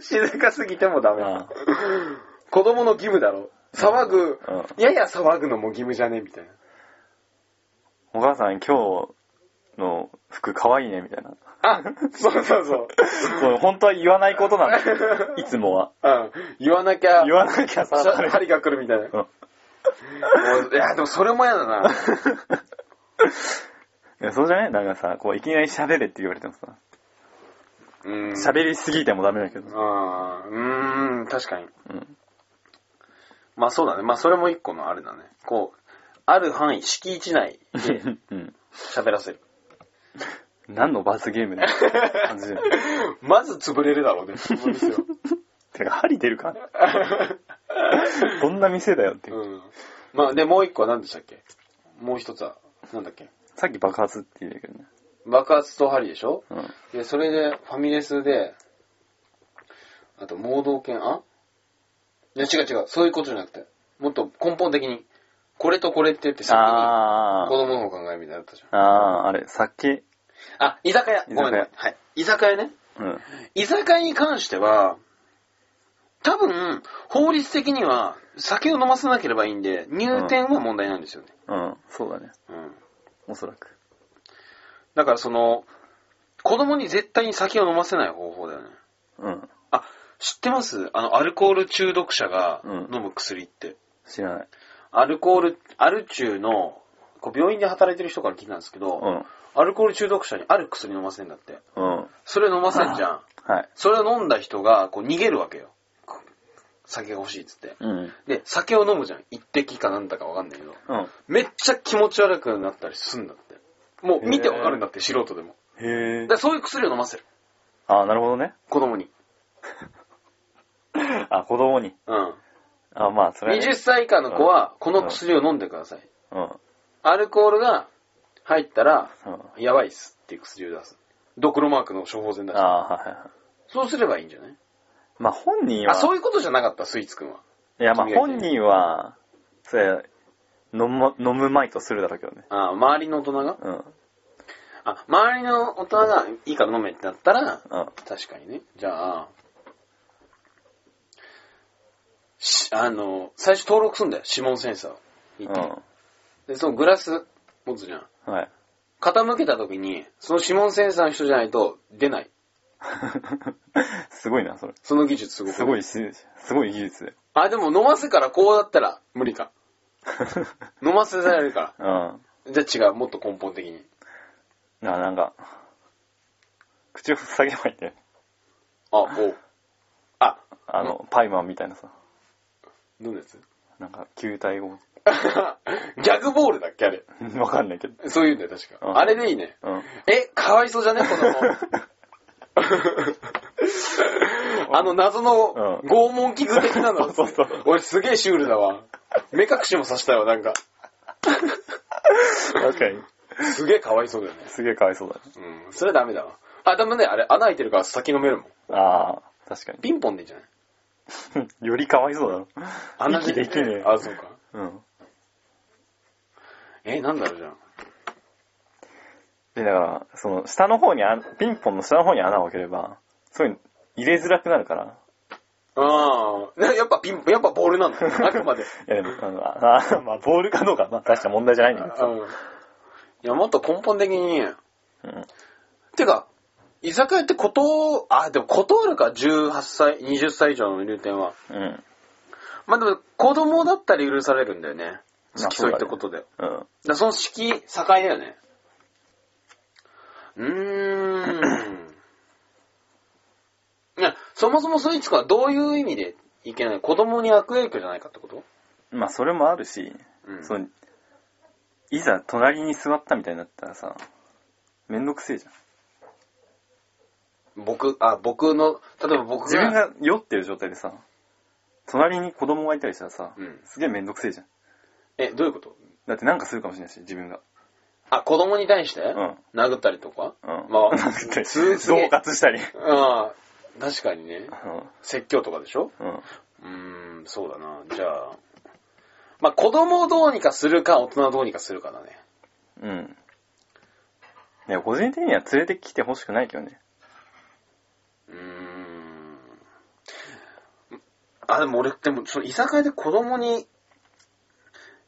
静かすぎてもダメ。あ子供の義務だろ。騒ぐ、うんやや騒ぐのも義務じゃねみたいな。お母さん今日の服可愛いね、みたいな。あ、そうそうそう。そう本当は言わないことなんだよ。いつもは。うん。言わなきゃ、言わなきゃさ、さ針が来るみたいな。うんもういや、でもそれも嫌だな。いや、そうじゃない？なんかさ、こう、いきなり喋れって言われてもさ、うん。喋りすぎてもダメだけど。ああ、うーん、確かに。うん。まあそうだね。まあそれも一個のあれだね。こう、ある範囲、敷地内で うん。喋らせる。何の罰ゲームだよ感じだよ。まず潰れるだろうね。そうですよ。てか、針出るかどんな店だよっていう。うん。まあで、もう一個は何でしたっけ？もう一つは、なんだっけ？さっき爆発って言うんだけどね。爆発と針でしょ？うん。で、それで、ファミレスで、あと、盲導犬、あ？いや、違う違う。そういうことじゃなくて、もっと根本的に、これとこれって言って先に、あ子供の方考えみたいなのあったじゃん。あ、ああ、あれ、酒。あ、居酒屋。ごめんごめん。はい。居酒屋ね。うん。居酒屋に関しては、多分、法律的には、酒を飲ませなければいいんで、入店は問題なんですよね。うん、そうだね。うん。おそらく。だからその、子供に絶対に酒を飲ませない方法だよね。うん。あ、知ってます？あの、アルコール中毒者がうん飲む薬って。知らない。アルコール、アル中の、こう病院で働いてる人から聞いたんですけど、うん。アルコール中毒者にある薬飲ませんだって。うん。それ飲ませんじゃん。はい。それを飲んだ人が、こう逃げるわけよ。酒が欲しいっつって。うん。で、酒を飲むじゃん。一滴かなんだかわかんないけど。うん。めっちゃ気持ち悪くなったりすんだって。もう見てわかるんだって、素人でも。へえそういう薬を飲ませる。ああ、なるほどね。子供に。あ、子供に。うん。あまあ、それはね、20歳以下の子は、この薬を飲んでください。うん。アルコールが入ったら、うん。やばいっすっていう薬を出す。ドクロマークの処方箋出して。ああ、はいはいはい。そうすればいいんじゃない？まあ、本人は、あ、そういうことじゃなかった、スイーツくんは。いや、まあ、君が言って本人は、それ、飲む、飲むまいとするだろうけどね。あ周りの大人が？うん。あ、周りの大人がいいから飲めってなったら、うん。確かにね。じゃあ、しあの、最初登録すんだよ、指紋センサーを。で、そのグラス持つじゃん。うん。はい。傾けた時に、その指紋センサーの人じゃないと出ない。すごいな、それ。その技術すごく。すごいし、すごい技術だよ。あ、でも飲ませからこうだったら無理か。飲ませられるかうん。ら。じゃあ違う、もっと根本的に。な、なんか、口を塞げばいいんだよね。あ、おう。あ、あの、パイマンみたいなさ、どんなやつ？なんか、球体を、ギャグボールだっけあれ？わかんないけど。そういうんだよ、確か。うんあれでいいね。うん。え、かわいそうじゃね？子供。あの謎のうん拷問器具的なの。そうそうそう俺すげえシュールだわ。目隠しもさしたよ、なんか。確かに。すげえかわいそうだよね。すげえかわいそうだね。うん。それダメだわ。あ、でもね、あれ、穴開いてるから先飲めるもん。ああ、確かに。ピンポンでいいんじゃない？よりかわいそうだろ。穴息できねえあ、そうか。うん。え、なんだろうじゃん。で、だから、その、下の方にあ、ピンポンの下の方に穴を開ければ、そういうの入れづらくなるから。ああ、ねやっぱピン、やっぱボールなの。あくまで。いや、でも、あの、ああまあ、ボールかどうか、まあ、確か問題じゃないんだけどさ。うん。いや、もっと根本的に、うん。てか、居酒屋ってこと、あ、でも断るか、18歳、20歳以上の入店は。うん。まあでも、子供だったり許されるんだよね。まあ付き添いってことで。だかうん。らその式、境だよね。うーん。いや、そもそもそいつかはどういう意味でいけない？子供に悪影響じゃないかってこと？まあ、それもあるし、うんその、いざ隣に座ったみたいになったらさ、めんどくせえじゃん。僕、あ、僕の、例えば僕自分が酔ってる状態でさ、隣に子供がいたりしたらさ、うんすげえめんどくせえじゃん。え、どういうこと？だってなんかするかもしれないし、自分が。あ、子供に対して、ん殴ったりとか？うん。まあなんかすすげえ恫喝したり。ああ、確かにね。うん。説教とかでしょ？うん。うーん、そうだな。じゃあ、まあ子供をどうにかするか、大人をどうにかするかだね。うん。いや、個人的には連れてきてほしくないけどね。うーん。あ、でも俺、でも、その居酒屋で子供に、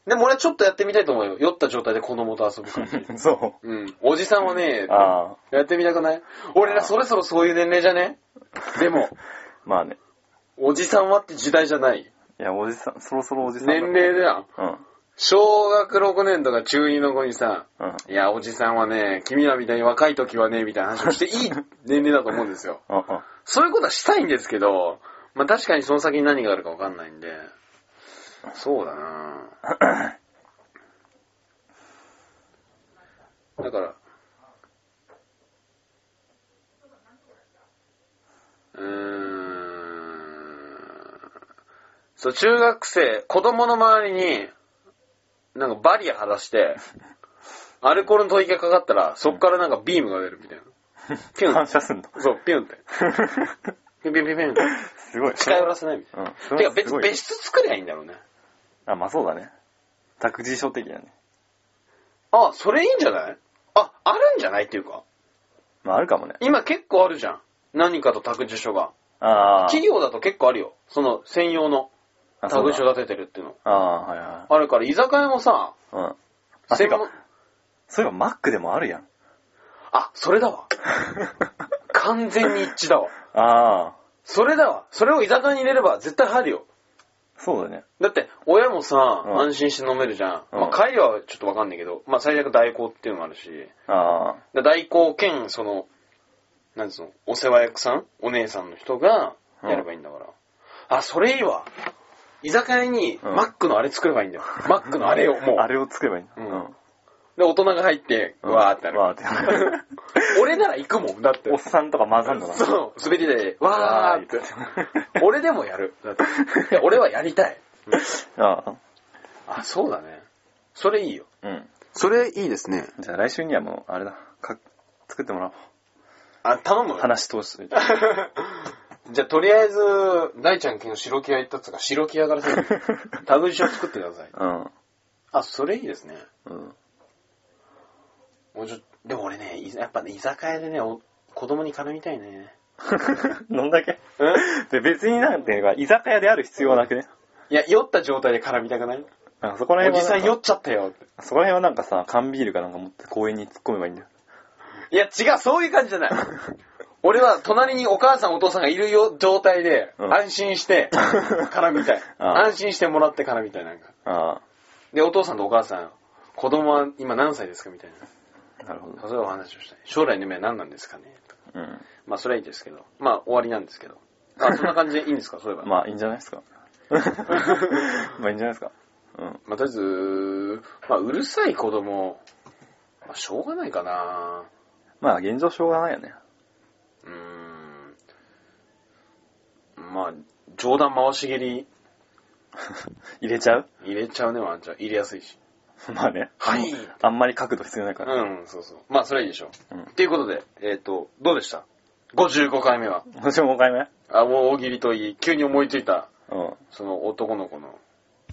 でも俺はちょっとやってみたいと思うよ。酔った状態で子供と遊ぶ感じ。そうん。おじさんはねあ。やってみたくない？俺らそろそろそういう年齢じゃね？でも、まあね。おじさんはって時代じゃない。いや、おじさん、そろそろおじさんだ。年齢だよ。うん。小学6年とか中2の子にさ、うん。いや、おじさんはね、君らみたいに若い時はね、みたいな話をしていい年齢だと思うんですよ。うん。うん。そういうことはしたいんですけど、まあ確かにその先に何があるかわかんないんで、そうだな だから、うーん、そう、中学生、子供の周りに、なんかバリア張らして、アルコールの吐息がかかったら、そっからなんかビームが出るみたいな。ピュン反射すんの？そう、ピュンって。ピュンピュンピュンピュン。すごい。近寄らせないみたいうん。てか別、別室作りゃいいんだろうね。あ、まあそうだね。託児所的だね。あ、それいいんじゃない？あ、あるんじゃないっていうか。まああるかもね。今結構あるじゃん。何かと託児所が。ああ。企業だと結構あるよ。その専用のあそうだ託児所立ててるっていうの。ああ、はいはあるから、居酒屋もさ、い。うん。あ、てかそういえばマックでもあるやん。あ、それだわ。完全に一致だわ。ああ、それだわ。それを居酒屋に入れれば絶対入るよ。そうだね。だって、親もさ、うん安心して飲めるじゃん。うんまあ、帰りはちょっとわかんないけど、まあ、最悪代行っていうのもあるし、あで代行兼、その、なんつうの、お世話役さんお姉さんの人がやればいいんだから。あ、それいいわ。居酒屋に、うんマックのあれ作ればいいんだよ。マックのあれを、もあ。あう。れを作ればいいんだ。うんで、大人が入って、うんわーってなる。わーってなる。俺なら行くもん、だって おっ。さんとか混ざんのかな。そう、滑りで、わーって。俺でもやる。だって。いや俺はやりたい。ああ。あ、そうだね。それいいよ。うん。それいいですね。じゃあ来週にはもう、あれだ。か作ってもらおう。あ、頼む話通しといて。じゃあ、とりあえず、大ちゃん昨日白木屋行ったっつうか、白木屋からさ、タグジを作ってください。うん。あ、それいいですね。うん。もうちょでも俺ね、いやっぱね、居酒屋でね、お子供に絡みたいね。どんだけ？うんで、別になんていうか、居酒屋である必要はなくね？いや、酔った状態で絡みたくない？なんかそこらお辺はなんか。じさん酔っちゃったよって。そこら辺はなんかさ、缶ビールかなんか持って公園に突っ込めばいいんだよ。いや、違う、そういう感じじゃない。俺は隣にお母さんお父さんがいるよ状態で、うん安心して 絡みたい。ああ安心してもらって絡みたい、なんか。あで、お父さんとお母さん、子供は今何歳ですかみたいな。あ、なるほど。そういうお話をしたい。将来の夢は何なんですかねとかうん。まあ、それはいいですけど。まあ、終わりなんですけど。あ、そんな感じでいいんですか？そういえば。ま まあ、いいんじゃないですか。まあ、いいんじゃないですか。うん。あ、とりあえず、まあ、うるさい子供、まあ、しょうがないかなまあ、現状しょうがないよね。うーん。まあ、冗談回し蹴り 入れちゃう？入れちゃうね、ワンちゃん。入れやすいし。まあね。はいあんまり角度必要ないから。うん、そうそう。まあ、それはいいでしょう。うんっていうことで、えっ、と、どうでした ?55 回目は。私も5回目あ、もう大喜利といい、急に思いついた、うん。その男の子の、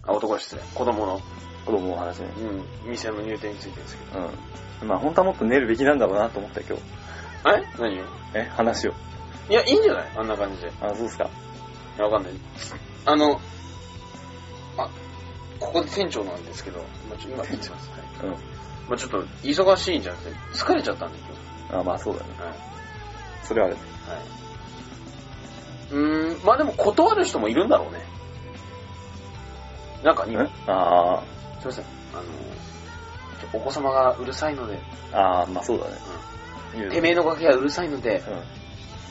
あ、男は失礼、子供の、子供の話ね。うん、店の入店についてですけど。うん。まあ、本当はもっと練るべきなんだろうなと思ったよ、今日。え何を？え、話を。いや、いいんじゃない？あんな感じで。いあ、そうですか。や、わかんない。あの、あ、ここで店長なんですけど、まあ、ちょ今、店長ます。はい。うん。まあ、ちょっと、忙しいんじゃなくて、疲れちゃったんで、今あ、まあそうだね。日。はい。それはあれ。はい。うーん、まあでも断る人もいるんだろうね。中には、あすいません、あの、ちょお子様がうるさいので、あ、ああ、まあそうだね。言うてめえのガキがうるさいので、うん。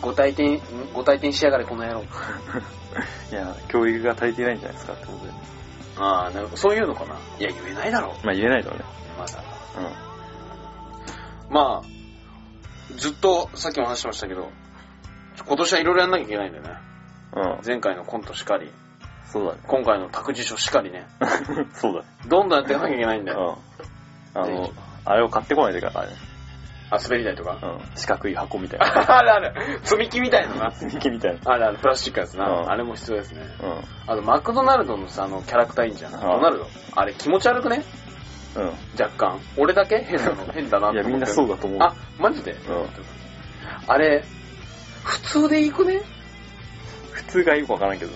ご退店、んご退店しやがれ、この野郎。いや、教育が足りてないんじゃないですかってことで。ああ、なるほど。そういうのかな。いや、言えないだろう。まあ言えないだろうね。まだ。うまあ、ずっと、さっきも話しましたけど、今年はいろいろやんなきゃいけないんだよね。ん。うん。前回のコントしかり、そうだね。今回の託児所しかりね。そうだね。どんどんやっていかなきゃいけないんだよ。うん。あの、あれを買ってこないといけないからね。あ、滑り台とか。うん。四角い箱みたいな。あるある。積み木みたいなな。積み木みたいな。あるある、プラスチックのやつな。うんあれも必要ですね。うあと、マクドナルドのさ、あの、キャラクターいいんじゃん。うんドナルド？あれ気持ち悪くね？ん。若干。俺だけ？変なの変だなうん。いや、みんなう。そうだと思う。あ、マジで？うん。あれ、普通で行くね？普通がよくわからんけど。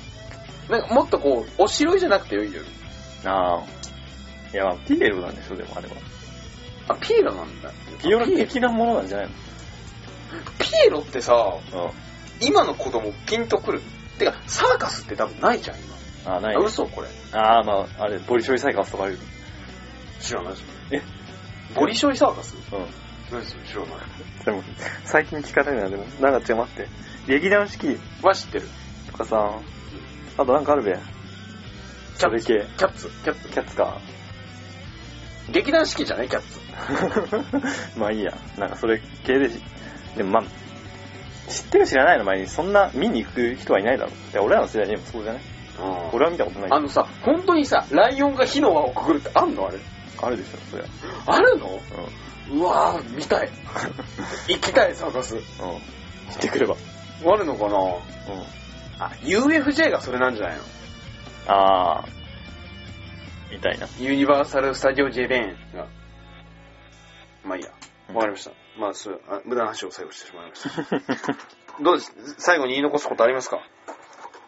なんかもっとこう、おしろいじゃなくていいよ。ああ。いや、まあ、ピエロなんでしょ、でもあれは。あ、ピエロなんだ。ピエロピエ的なものなんじゃないピエロってさ、の今の子供ピンとくる？てか、サーカスって多分ないじゃん、今。うん。あ、ないあ、ね。嘘これ。ああ、まあ、あれ、ボリショイサイカスとかある。知らないですえ？ボリショイサーカス？うん。何ですよ、知らない。でも、最近聞かないな、でも。なんか違う、待って。劇団四季は知ってる。とかさ、あとなんかあるべ。それ系。キャッツ。キャッツ。キャッツか。劇団四季じゃない？キャッツ。まあいいや。なんかそれ系でし、でもまあ、知ってる知らないの？前にそんな見に行く人はいないだろ。いや、俺らの世代にもそうじゃない？俺は見たことないあのさ、本当にさ、ライオンが火の輪をくぐるってあんの？あれ。あるでしょ、そりゃ。あるの？ううわぁ、見たい。行きたい、サーカス。ん。うん。行ってくれば。あるのかな？うん。あ、UFJ がそれなんじゃないの？あー。みたいな。ユニバーサル・スタジオ・ジェベーンが。まあいいや。わかりました。まあ、そうあ無駄な話を最後してしまいました。どうです？最後に言い残すことありますか？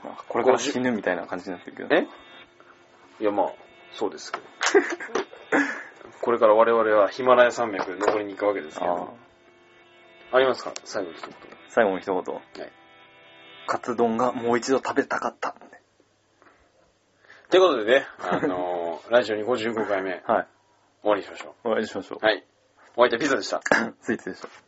なんかこれから死ぬみたいな感じになってるけど。え？いや、まあ、そうですけど。これから我々はヒマラヤ山脈登りに行くわけですけど。ありますか？最後に一言。最後の一言。はい。カツ丼がもう一度食べたかった。ということでね、あのー、ラジオに55回目はい。終わりにしましょお会いしましょうう。。はい。お相手はピザでした。スイーツでした。